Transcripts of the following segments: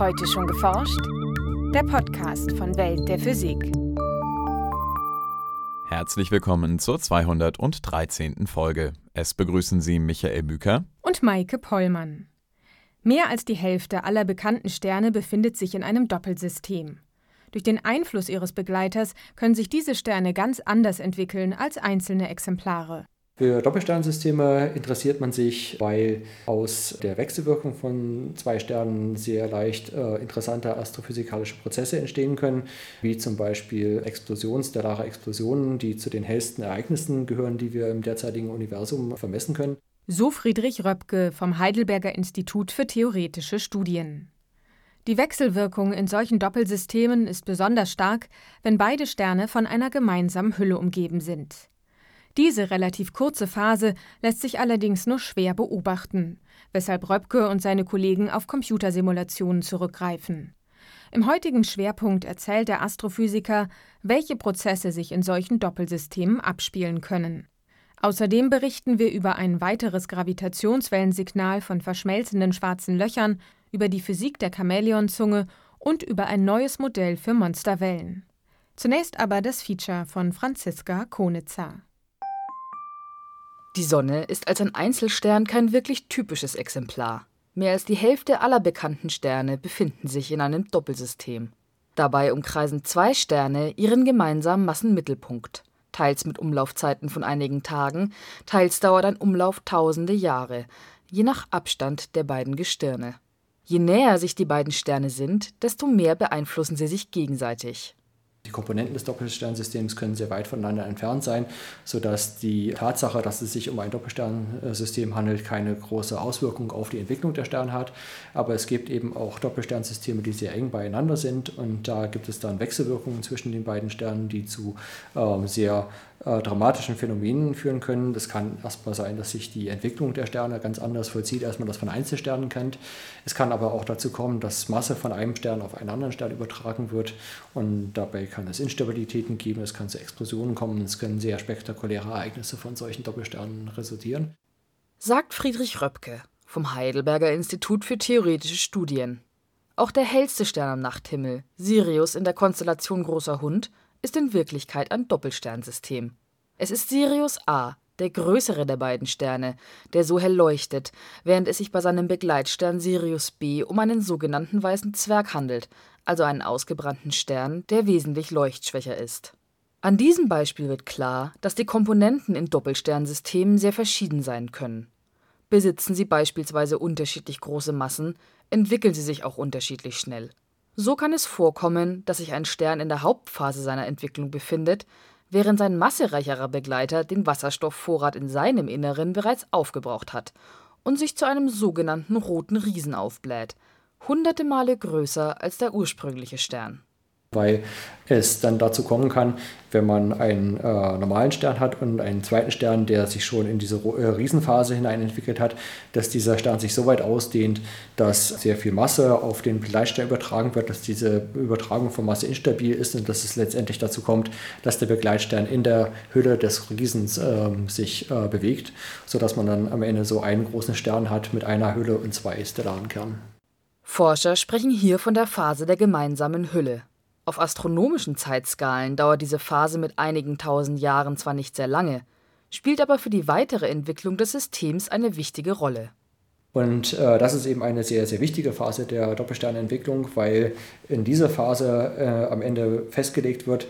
Heute schon geforscht? Der Podcast von Welt der Physik. Herzlich willkommen zur 213. Folge. Es begrüßen Sie Michael Büker und Maike Pollmann. Mehr als die Hälfte aller bekannten Sterne befindet sich in einem Doppelsystem. Durch den Einfluss ihres Begleiters können sich diese Sterne ganz anders entwickeln als einzelne Exemplare. Für Doppelsternsysteme interessiert man sich, weil aus der Wechselwirkung von zwei Sternen sehr leicht äh, interessante astrophysikalische Prozesse entstehen können, wie zum Beispiel Explosionen, stellare Explosionen, die zu den hellsten Ereignissen gehören, die wir im derzeitigen Universum vermessen können. So Friedrich Röpke vom Heidelberger Institut für theoretische Studien. Die Wechselwirkung in solchen Doppelsystemen ist besonders stark, wenn beide Sterne von einer gemeinsamen Hülle umgeben sind. Diese relativ kurze Phase lässt sich allerdings nur schwer beobachten, weshalb Röpke und seine Kollegen auf Computersimulationen zurückgreifen. Im heutigen Schwerpunkt erzählt der Astrophysiker, welche Prozesse sich in solchen Doppelsystemen abspielen können. Außerdem berichten wir über ein weiteres Gravitationswellensignal von verschmelzenden schwarzen Löchern, über die Physik der Chamäleonzunge und über ein neues Modell für Monsterwellen. Zunächst aber das Feature von Franziska Konitzer. Die Sonne ist als ein Einzelstern kein wirklich typisches Exemplar. Mehr als die Hälfte aller bekannten Sterne befinden sich in einem Doppelsystem. Dabei umkreisen zwei Sterne ihren gemeinsamen Massenmittelpunkt, teils mit Umlaufzeiten von einigen Tagen, teils dauert ein Umlauf tausende Jahre, je nach Abstand der beiden Gestirne. Je näher sich die beiden Sterne sind, desto mehr beeinflussen sie sich gegenseitig. Die Komponenten des Doppelsternsystems können sehr weit voneinander entfernt sein, sodass die Tatsache, dass es sich um ein Doppelsternsystem handelt, keine große Auswirkung auf die Entwicklung der Sterne hat. Aber es gibt eben auch Doppelsternsysteme, die sehr eng beieinander sind und da gibt es dann Wechselwirkungen zwischen den beiden Sternen, die zu äh, sehr äh, dramatischen Phänomenen führen können. Das kann erstmal sein, dass sich die Entwicklung der Sterne ganz anders vollzieht, als man das von Einzelsternen kennt. Es kann aber auch dazu kommen, dass Masse von einem Stern auf einen anderen Stern übertragen wird und dabei kann es Instabilitäten geben, es kann zu Explosionen kommen, es können sehr spektakuläre Ereignisse von solchen Doppelsternen resultieren. Sagt Friedrich Röpke vom Heidelberger Institut für theoretische Studien. Auch der hellste Stern am Nachthimmel, Sirius in der Konstellation Großer Hund, ist in Wirklichkeit ein Doppelsternsystem. Es ist Sirius A, der größere der beiden Sterne, der so hell leuchtet, während es sich bei seinem Begleitstern Sirius B um einen sogenannten weißen Zwerg handelt, also einen ausgebrannten Stern, der wesentlich leuchtschwächer ist. An diesem Beispiel wird klar, dass die Komponenten in Doppelsternsystemen sehr verschieden sein können. Besitzen sie beispielsweise unterschiedlich große Massen, entwickeln sie sich auch unterschiedlich schnell. So kann es vorkommen, dass sich ein Stern in der Hauptphase seiner Entwicklung befindet, während sein massereicherer Begleiter den Wasserstoffvorrat in seinem Inneren bereits aufgebraucht hat und sich zu einem sogenannten roten Riesen aufbläht, hunderte Male größer als der ursprüngliche Stern weil es dann dazu kommen kann, wenn man einen äh, normalen Stern hat und einen zweiten Stern, der sich schon in diese äh, Riesenphase hinein entwickelt hat, dass dieser Stern sich so weit ausdehnt, dass sehr viel Masse auf den Begleitstern übertragen wird, dass diese Übertragung von Masse instabil ist und dass es letztendlich dazu kommt, dass der Begleitstern in der Hülle des Riesens äh, sich äh, bewegt, sodass man dann am Ende so einen großen Stern hat mit einer Hülle und zwei stellaren Kernen. Forscher sprechen hier von der Phase der gemeinsamen Hülle. Auf astronomischen Zeitskalen dauert diese Phase mit einigen tausend Jahren zwar nicht sehr lange, spielt aber für die weitere Entwicklung des Systems eine wichtige Rolle. Und äh, das ist eben eine sehr, sehr wichtige Phase der Doppelsternentwicklung, weil in dieser Phase äh, am Ende festgelegt wird,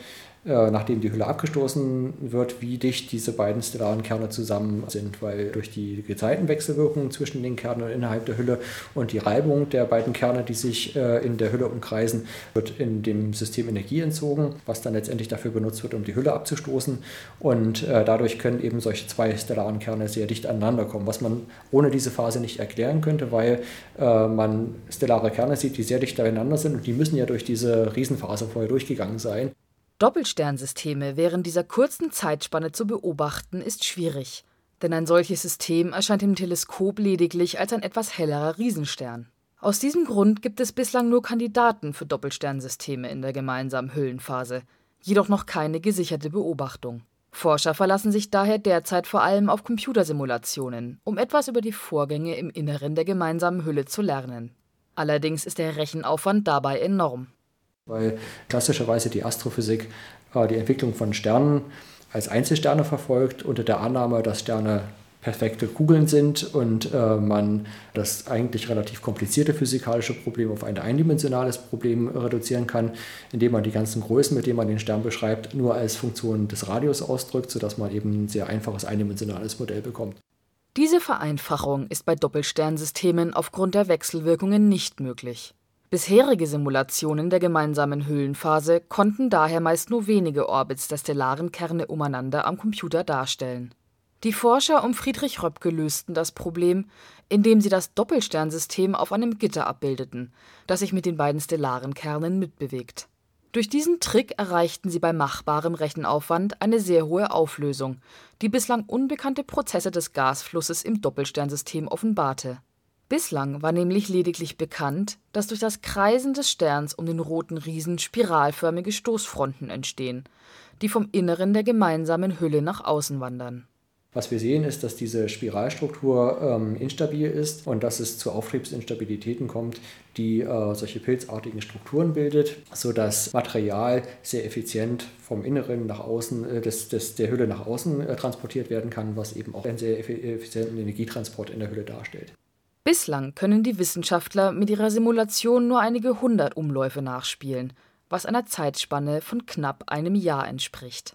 äh, nachdem die Hülle abgestoßen wird, wie dicht diese beiden stellaren Kerne zusammen sind, weil durch die Gezeitenwechselwirkung zwischen den Kernen innerhalb der Hülle und die Reibung der beiden Kerne, die sich äh, in der Hülle umkreisen, wird in dem System Energie entzogen, was dann letztendlich dafür benutzt wird, um die Hülle abzustoßen. Und äh, dadurch können eben solche zwei stellaren Kerne sehr dicht aneinander kommen, was man ohne diese Phase nicht erklären könnte, weil man stellare Kerne sieht, die sehr dicht beieinander sind und die müssen ja durch diese Riesenphase vorher durchgegangen sein. Doppelsternsysteme während dieser kurzen Zeitspanne zu beobachten, ist schwierig, denn ein solches System erscheint im Teleskop lediglich als ein etwas hellerer Riesenstern. Aus diesem Grund gibt es bislang nur Kandidaten für Doppelsternsysteme in der gemeinsamen Hüllenphase, jedoch noch keine gesicherte Beobachtung. Forscher verlassen sich daher derzeit vor allem auf Computersimulationen, um etwas über die Vorgänge im Inneren der gemeinsamen Hülle zu lernen Allerdings ist der Rechenaufwand dabei enorm. Weil klassischerweise die Astrophysik äh, die Entwicklung von Sternen als Einzelsterne verfolgt, unter der Annahme, dass Sterne perfekte Kugeln sind und äh, man das eigentlich relativ komplizierte physikalische Problem auf ein eindimensionales Problem reduzieren kann, indem man die ganzen Größen, mit denen man den Stern beschreibt, nur als Funktion des Radius ausdrückt, sodass man eben ein sehr einfaches eindimensionales Modell bekommt. Diese Vereinfachung ist bei Doppelsternsystemen aufgrund der Wechselwirkungen nicht möglich. Bisherige Simulationen der gemeinsamen Hüllenphase konnten daher meist nur wenige Orbits der stellaren Kerne umeinander am Computer darstellen die Forscher um Friedrich Röpke lösten das Problem, indem sie das Doppelsternsystem auf einem Gitter abbildeten, das sich mit den beiden stellaren Kernen mitbewegt. Durch diesen Trick erreichten sie bei machbarem Rechenaufwand eine sehr hohe Auflösung, die bislang unbekannte Prozesse des Gasflusses im Doppelsternsystem offenbarte. Bislang war nämlich lediglich bekannt, dass durch das Kreisen des Sterns um den roten Riesen spiralförmige Stoßfronten entstehen, die vom Inneren der gemeinsamen Hülle nach außen wandern was wir sehen, ist, dass diese Spiralstruktur ähm, instabil ist und dass es zu Auftriebsinstabilitäten kommt, die äh, solche pilzartigen Strukturen bildet, sodass Material sehr effizient vom Inneren nach außen, äh, des, des, der Hülle nach außen äh, transportiert werden kann, was eben auch einen sehr effizienten Energietransport in der Hülle darstellt. Bislang können die Wissenschaftler mit ihrer Simulation nur einige hundert Umläufe nachspielen, was einer Zeitspanne von knapp einem Jahr entspricht.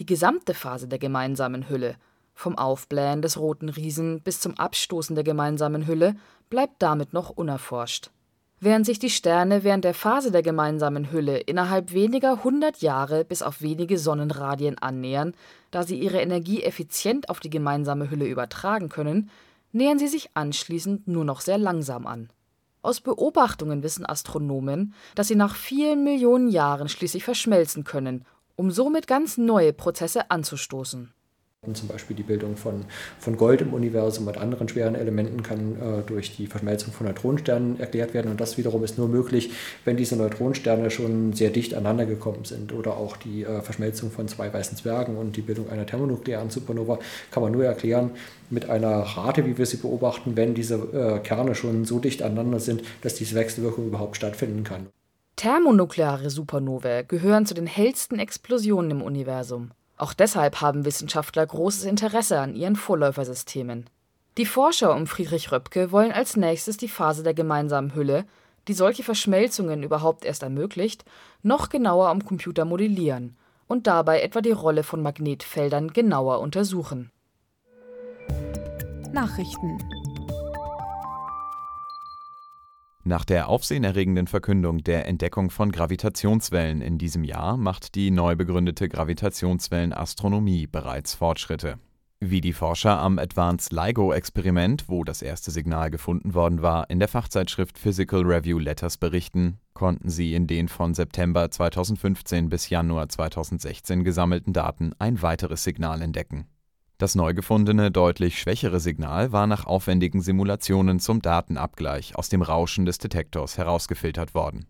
Die gesamte Phase der gemeinsamen Hülle vom Aufblähen des Roten Riesen bis zum Abstoßen der gemeinsamen Hülle bleibt damit noch unerforscht. Während sich die Sterne während der Phase der gemeinsamen Hülle innerhalb weniger hundert Jahre bis auf wenige Sonnenradien annähern, da sie ihre Energie effizient auf die gemeinsame Hülle übertragen können, nähern sie sich anschließend nur noch sehr langsam an. Aus Beobachtungen wissen Astronomen, dass sie nach vielen Millionen Jahren schließlich verschmelzen können, um somit ganz neue Prozesse anzustoßen zum Beispiel die Bildung von, von Gold im Universum und anderen schweren Elementen kann äh, durch die Verschmelzung von Neutronensternen erklärt werden. Und das wiederum ist nur möglich, wenn diese Neutronensterne schon sehr dicht aneinander gekommen sind. Oder auch die äh, Verschmelzung von zwei weißen Zwergen und die Bildung einer thermonuklearen Supernova kann man nur erklären mit einer Rate, wie wir sie beobachten, wenn diese äh, Kerne schon so dicht aneinander sind, dass diese Wechselwirkung überhaupt stattfinden kann. Thermonukleare Supernovae gehören zu den hellsten Explosionen im Universum. Auch deshalb haben Wissenschaftler großes Interesse an ihren Vorläufersystemen. Die Forscher um Friedrich Röpke wollen als nächstes die Phase der gemeinsamen Hülle, die solche Verschmelzungen überhaupt erst ermöglicht, noch genauer am Computer modellieren und dabei etwa die Rolle von Magnetfeldern genauer untersuchen. Nachrichten Nach der aufsehenerregenden Verkündung der Entdeckung von Gravitationswellen in diesem Jahr macht die neu begründete Gravitationswellenastronomie bereits Fortschritte. Wie die Forscher am Advanced LIGO-Experiment, wo das erste Signal gefunden worden war, in der Fachzeitschrift Physical Review Letters berichten, konnten sie in den von September 2015 bis Januar 2016 gesammelten Daten ein weiteres Signal entdecken. Das neu gefundene, deutlich schwächere Signal war nach aufwendigen Simulationen zum Datenabgleich aus dem Rauschen des Detektors herausgefiltert worden.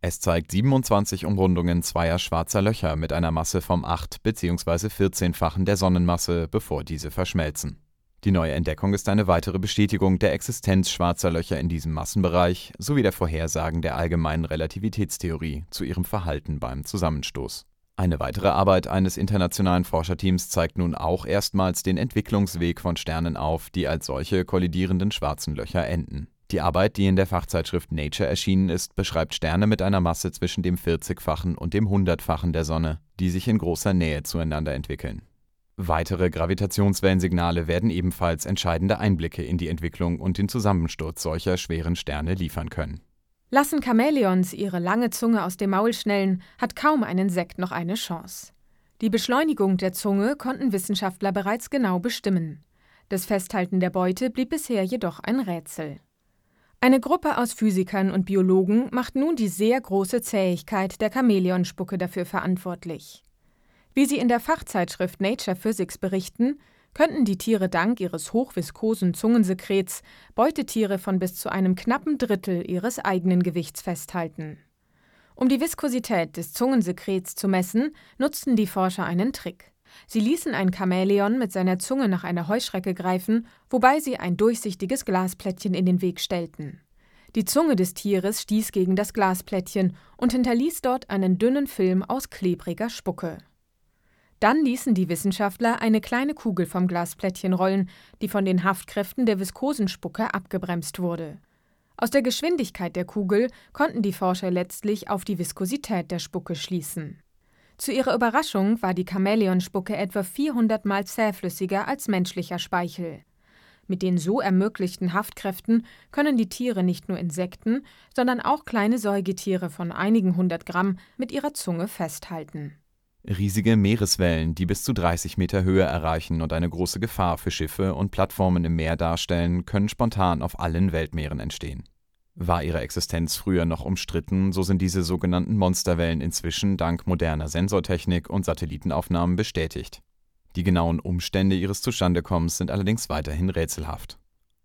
Es zeigt 27 Umrundungen zweier schwarzer Löcher mit einer Masse vom 8 bzw. 14-fachen der Sonnenmasse, bevor diese verschmelzen. Die neue Entdeckung ist eine weitere Bestätigung der Existenz schwarzer Löcher in diesem Massenbereich sowie der Vorhersagen der allgemeinen Relativitätstheorie zu ihrem Verhalten beim Zusammenstoß. Eine weitere Arbeit eines internationalen Forscherteams zeigt nun auch erstmals den Entwicklungsweg von Sternen auf, die als solche kollidierenden schwarzen Löcher enden. Die Arbeit, die in der Fachzeitschrift Nature erschienen ist, beschreibt Sterne mit einer Masse zwischen dem 40-fachen und dem 100-fachen der Sonne, die sich in großer Nähe zueinander entwickeln. Weitere Gravitationswellensignale werden ebenfalls entscheidende Einblicke in die Entwicklung und den Zusammensturz solcher schweren Sterne liefern können. Lassen Chamäleons ihre lange Zunge aus dem Maul schnellen, hat kaum ein Insekt noch eine Chance. Die Beschleunigung der Zunge konnten Wissenschaftler bereits genau bestimmen. Das Festhalten der Beute blieb bisher jedoch ein Rätsel. Eine Gruppe aus Physikern und Biologen macht nun die sehr große Zähigkeit der Chamäleonspucke dafür verantwortlich. Wie sie in der Fachzeitschrift Nature Physics berichten, könnten die Tiere dank ihres hochviskosen Zungensekrets Beutetiere von bis zu einem knappen Drittel ihres eigenen Gewichts festhalten. Um die Viskosität des Zungensekrets zu messen, nutzten die Forscher einen Trick. Sie ließen ein Chamäleon mit seiner Zunge nach einer Heuschrecke greifen, wobei sie ein durchsichtiges Glasplättchen in den Weg stellten. Die Zunge des Tieres stieß gegen das Glasplättchen und hinterließ dort einen dünnen Film aus klebriger Spucke. Dann ließen die Wissenschaftler eine kleine Kugel vom Glasplättchen rollen, die von den Haftkräften der Viskosenspucke abgebremst wurde. Aus der Geschwindigkeit der Kugel konnten die Forscher letztlich auf die Viskosität der Spucke schließen. Zu ihrer Überraschung war die Chamäleonspucke etwa 400 Mal zähflüssiger als menschlicher Speichel. Mit den so ermöglichten Haftkräften können die Tiere nicht nur Insekten, sondern auch kleine Säugetiere von einigen hundert Gramm mit ihrer Zunge festhalten. Riesige Meereswellen, die bis zu 30 Meter Höhe erreichen und eine große Gefahr für Schiffe und Plattformen im Meer darstellen, können spontan auf allen Weltmeeren entstehen. War ihre Existenz früher noch umstritten, so sind diese sogenannten Monsterwellen inzwischen dank moderner Sensortechnik und Satellitenaufnahmen bestätigt. Die genauen Umstände ihres Zustandekommens sind allerdings weiterhin rätselhaft.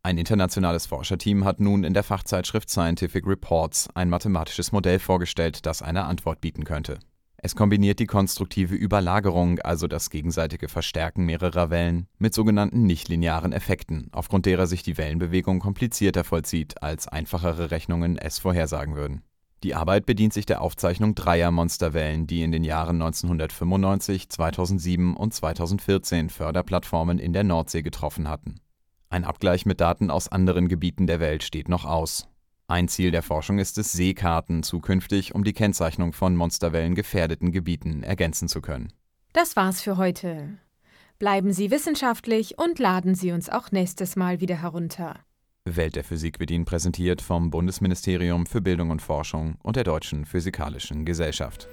Ein internationales Forscherteam hat nun in der Fachzeitschrift Scientific Reports ein mathematisches Modell vorgestellt, das eine Antwort bieten könnte. Es kombiniert die konstruktive Überlagerung, also das gegenseitige Verstärken mehrerer Wellen, mit sogenannten nichtlinearen Effekten, aufgrund derer sich die Wellenbewegung komplizierter vollzieht, als einfachere Rechnungen es vorhersagen würden. Die Arbeit bedient sich der Aufzeichnung dreier Monsterwellen, die in den Jahren 1995, 2007 und 2014 Förderplattformen in der Nordsee getroffen hatten. Ein Abgleich mit Daten aus anderen Gebieten der Welt steht noch aus. Ein Ziel der Forschung ist es, Seekarten zukünftig um die Kennzeichnung von Monsterwellen gefährdeten Gebieten ergänzen zu können. Das war's für heute. Bleiben Sie wissenschaftlich und laden Sie uns auch nächstes Mal wieder herunter. Welt der Physik wird Ihnen präsentiert vom Bundesministerium für Bildung und Forschung und der Deutschen Physikalischen Gesellschaft.